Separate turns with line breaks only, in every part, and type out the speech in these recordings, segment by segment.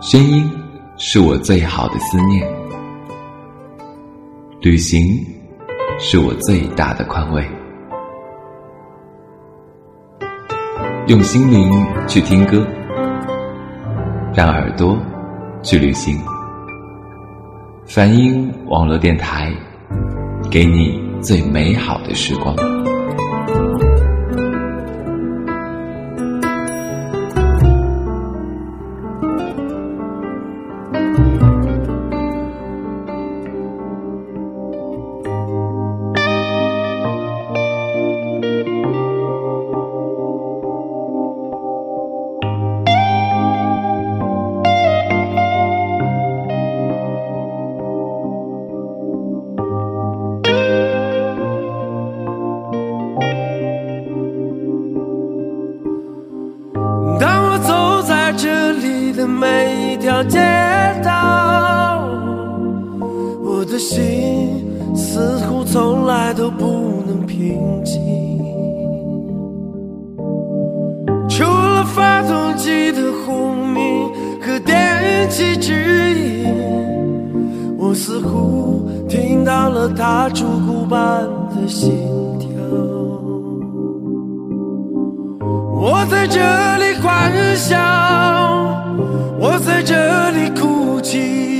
声音是我最好的思念，旅行是我最大的宽慰。用心灵去听歌，让耳朵去旅行。梵音网络电台，给你最美好的时光。
从来都不能平静除了发动机的轰鸣和电气指引我似乎听到了他烛骨般的心跳。我在这里欢笑我在这里哭泣。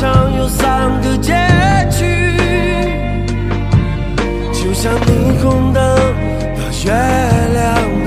常有三个结局，就像霓虹灯的月亮。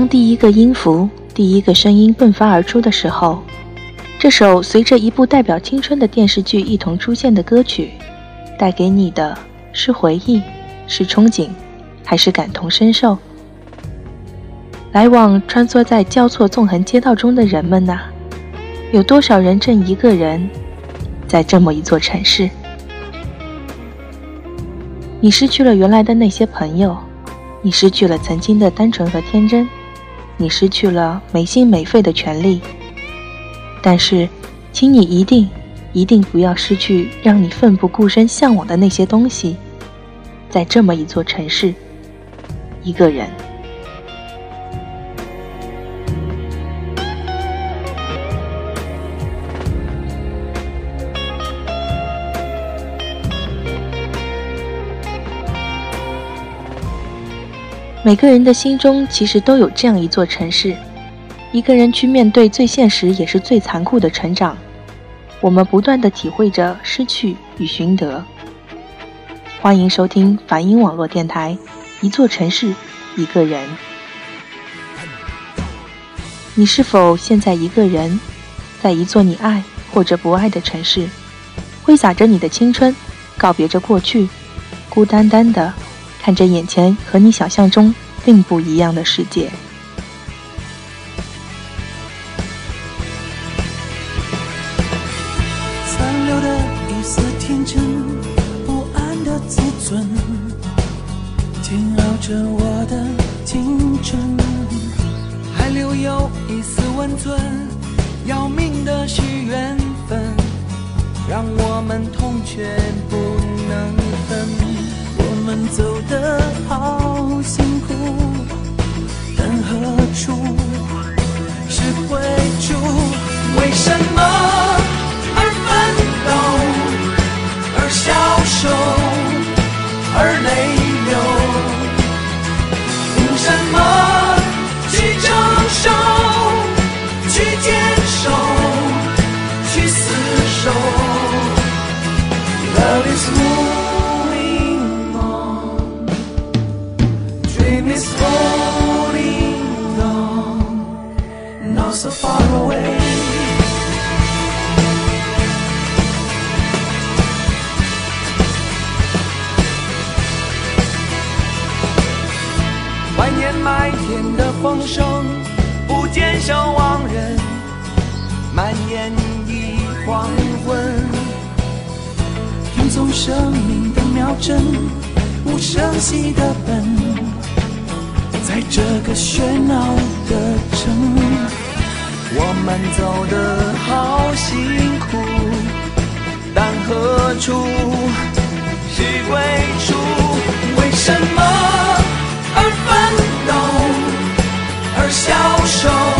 当第一个音符、第一个声音迸发而出的时候，这首随着一部代表青春的电视剧一同出现的歌曲，带给你的是回忆，是憧憬，还是感同身受，来往穿梭在交错纵横街道中的人们呐，有多少人正一个人在这么一座城市？你失去了原来的那些朋友，你失去了曾经的单纯和天真，你失去了没心没肺的权利。但是，请你一定、一定不要失去让你奋不顾身向往的那些东西。在这么一座城市，一个人。每个人的心中其实都有这样一座城市，一个人去面对最现实也是最残酷的成长。我们不断的体会着失去与寻得。欢迎收听梵音网络电台，一座城市，一个人。你是否现在一个人，在一座你爱或者不爱的城市，挥洒着你的青春，告别着过去，孤单单的。看着眼前和你想象中并不一样的世界，
残留的
一
丝天真，
不安的自尊，煎熬着我的青春，
还
留有一丝温存，要命的是缘分，
让我
们痛却不能分。我们
走得好辛苦，但何处是归处？
为什么而奋斗，
而消
瘦，天的风声，不见守望人，蔓延一黄昏。听从生命的秒针，无声息的奔，在这个喧闹的城。我们走得好辛苦，但何处是归处？为什么而奋斗，而消瘦，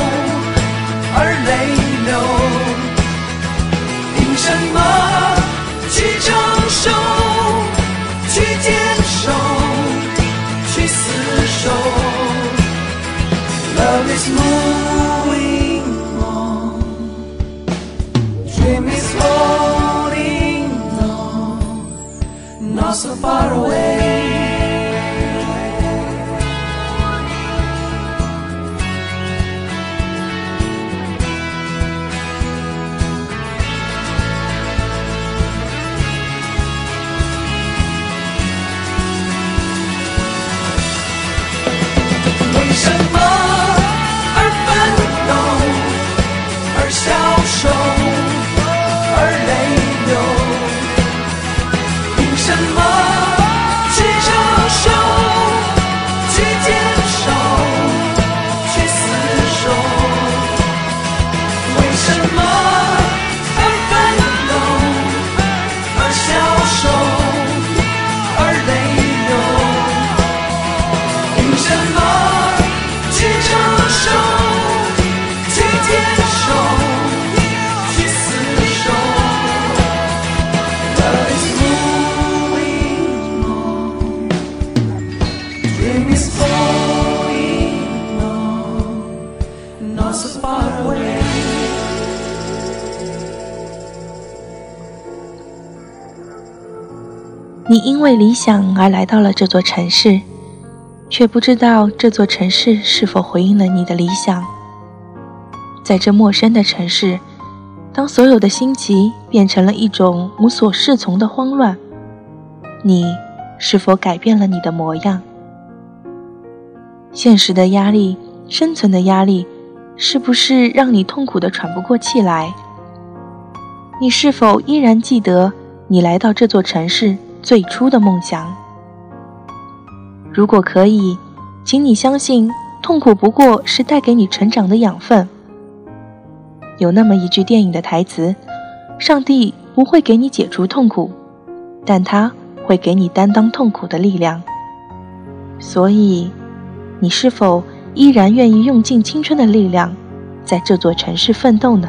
因为理想而来到了这座城市，却不知道这座城市是否回应了你的理想。在这陌生的城市，当所有的心急变成了一种无所适从的慌乱，你是否改变了你的模样？现实的压力生存的压力是不是让你痛苦的喘不过气来？你是否依然记得你来到这座城市最初的梦想？如果可以，请你相信，痛苦不过是带给你成长的养分。有那么一句电影的台词：“上帝不会给你解除痛苦，但他会给你担当痛苦的力量。”所以，你是否依然愿意用尽青春的力量，在这座城市奋斗呢？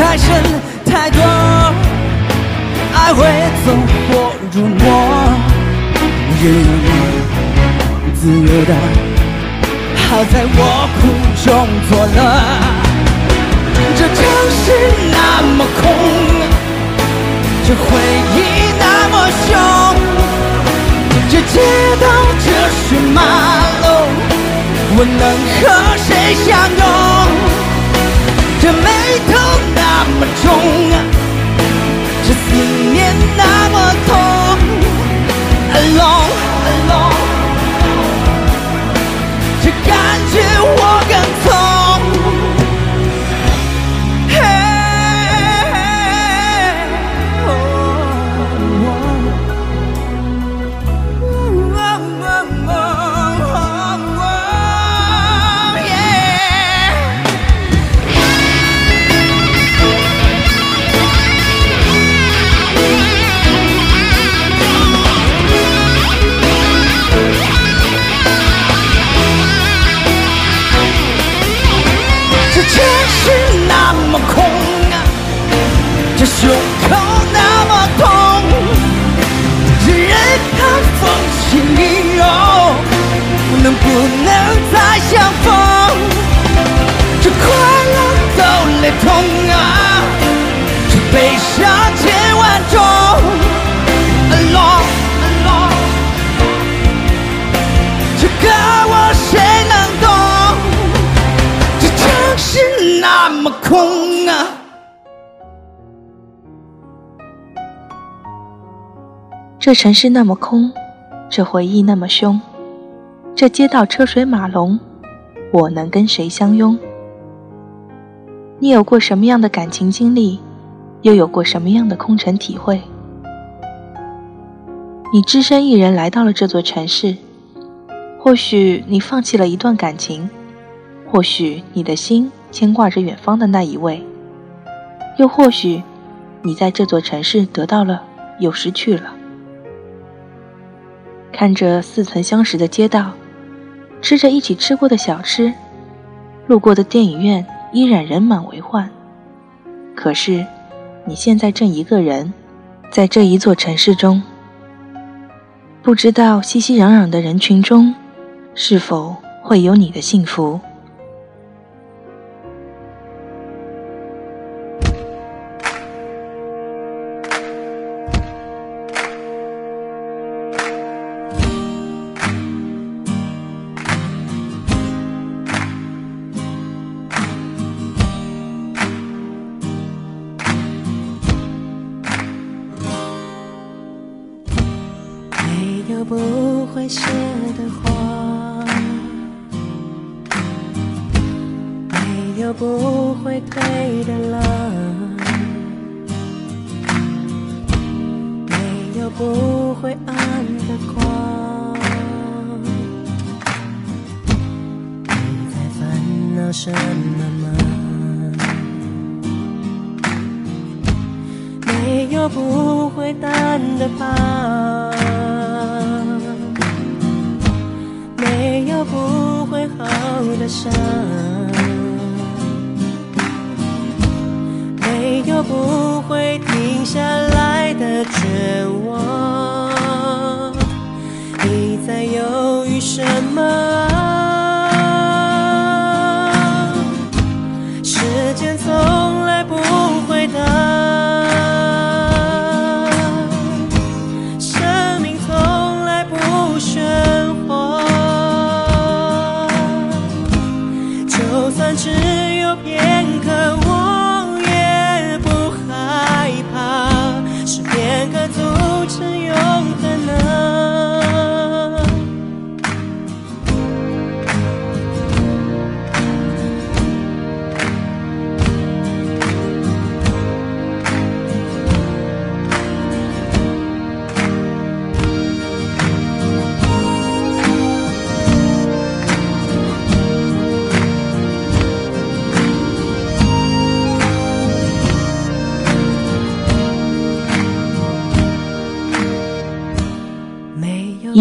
太深太多，爱会走火入魔，任你自由的，好在我苦中作乐。这城市那么空，这回忆那么凶，这街道这是马路，我能和谁相拥？这眉头那么重，空啊。
这城市那么空，这回忆那么凶，这街道车水马龙，我能跟谁相拥？你有过什么样的感情经历，又有过什么样的空城体会？你只身一人来到了这座城市，或许你放弃了一段感情，或许你的心牵挂着远方的那一位，又或许你在这座城市得到了，又失去了。看着似曾相识的街道，吃着一起吃过的小吃，路过的电影院依然人满为患。可是，你现在正一个人，在这一座城市中，不知道熙熙攘攘的人群中，是否会有你的幸福。
没有不会退的浪，没有不会暗的光。你在烦恼什么吗？没有不会淡的疤，没有不会好的伤，不会停下来的绝望。你在犹豫什么？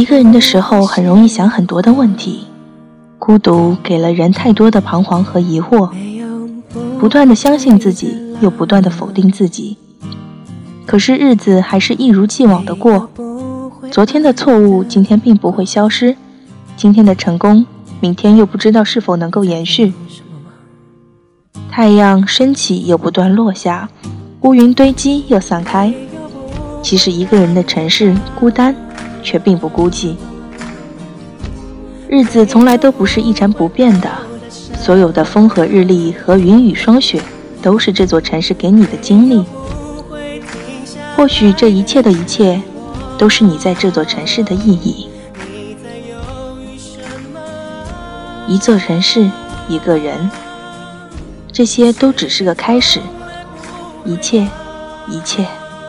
一个人的时候，很容易想很多的问题，孤独给了人太多的彷徨和疑惑，不断的相信自己，又不断的否定自己。可是日子还是一如既往的过，昨天的错误今天并不会消失，今天的成功明天又不知道是否能够延续。太阳升起又不断落下，乌云堆积又散开。其实一个人的城市孤单，却并不孤寂。日子从来都不是一成不变的，所有的风和日丽和云雨霜雪，都是这座城市给你的经历。或许这一切的一切，都是你在这座城市的意义。一座城市，一个人，这些都只是个开始，一切，一切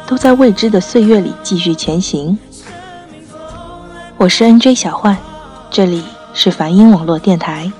都在未知的岁月里继续前行。我是 NJ 小幻，这里是梵音网络电台。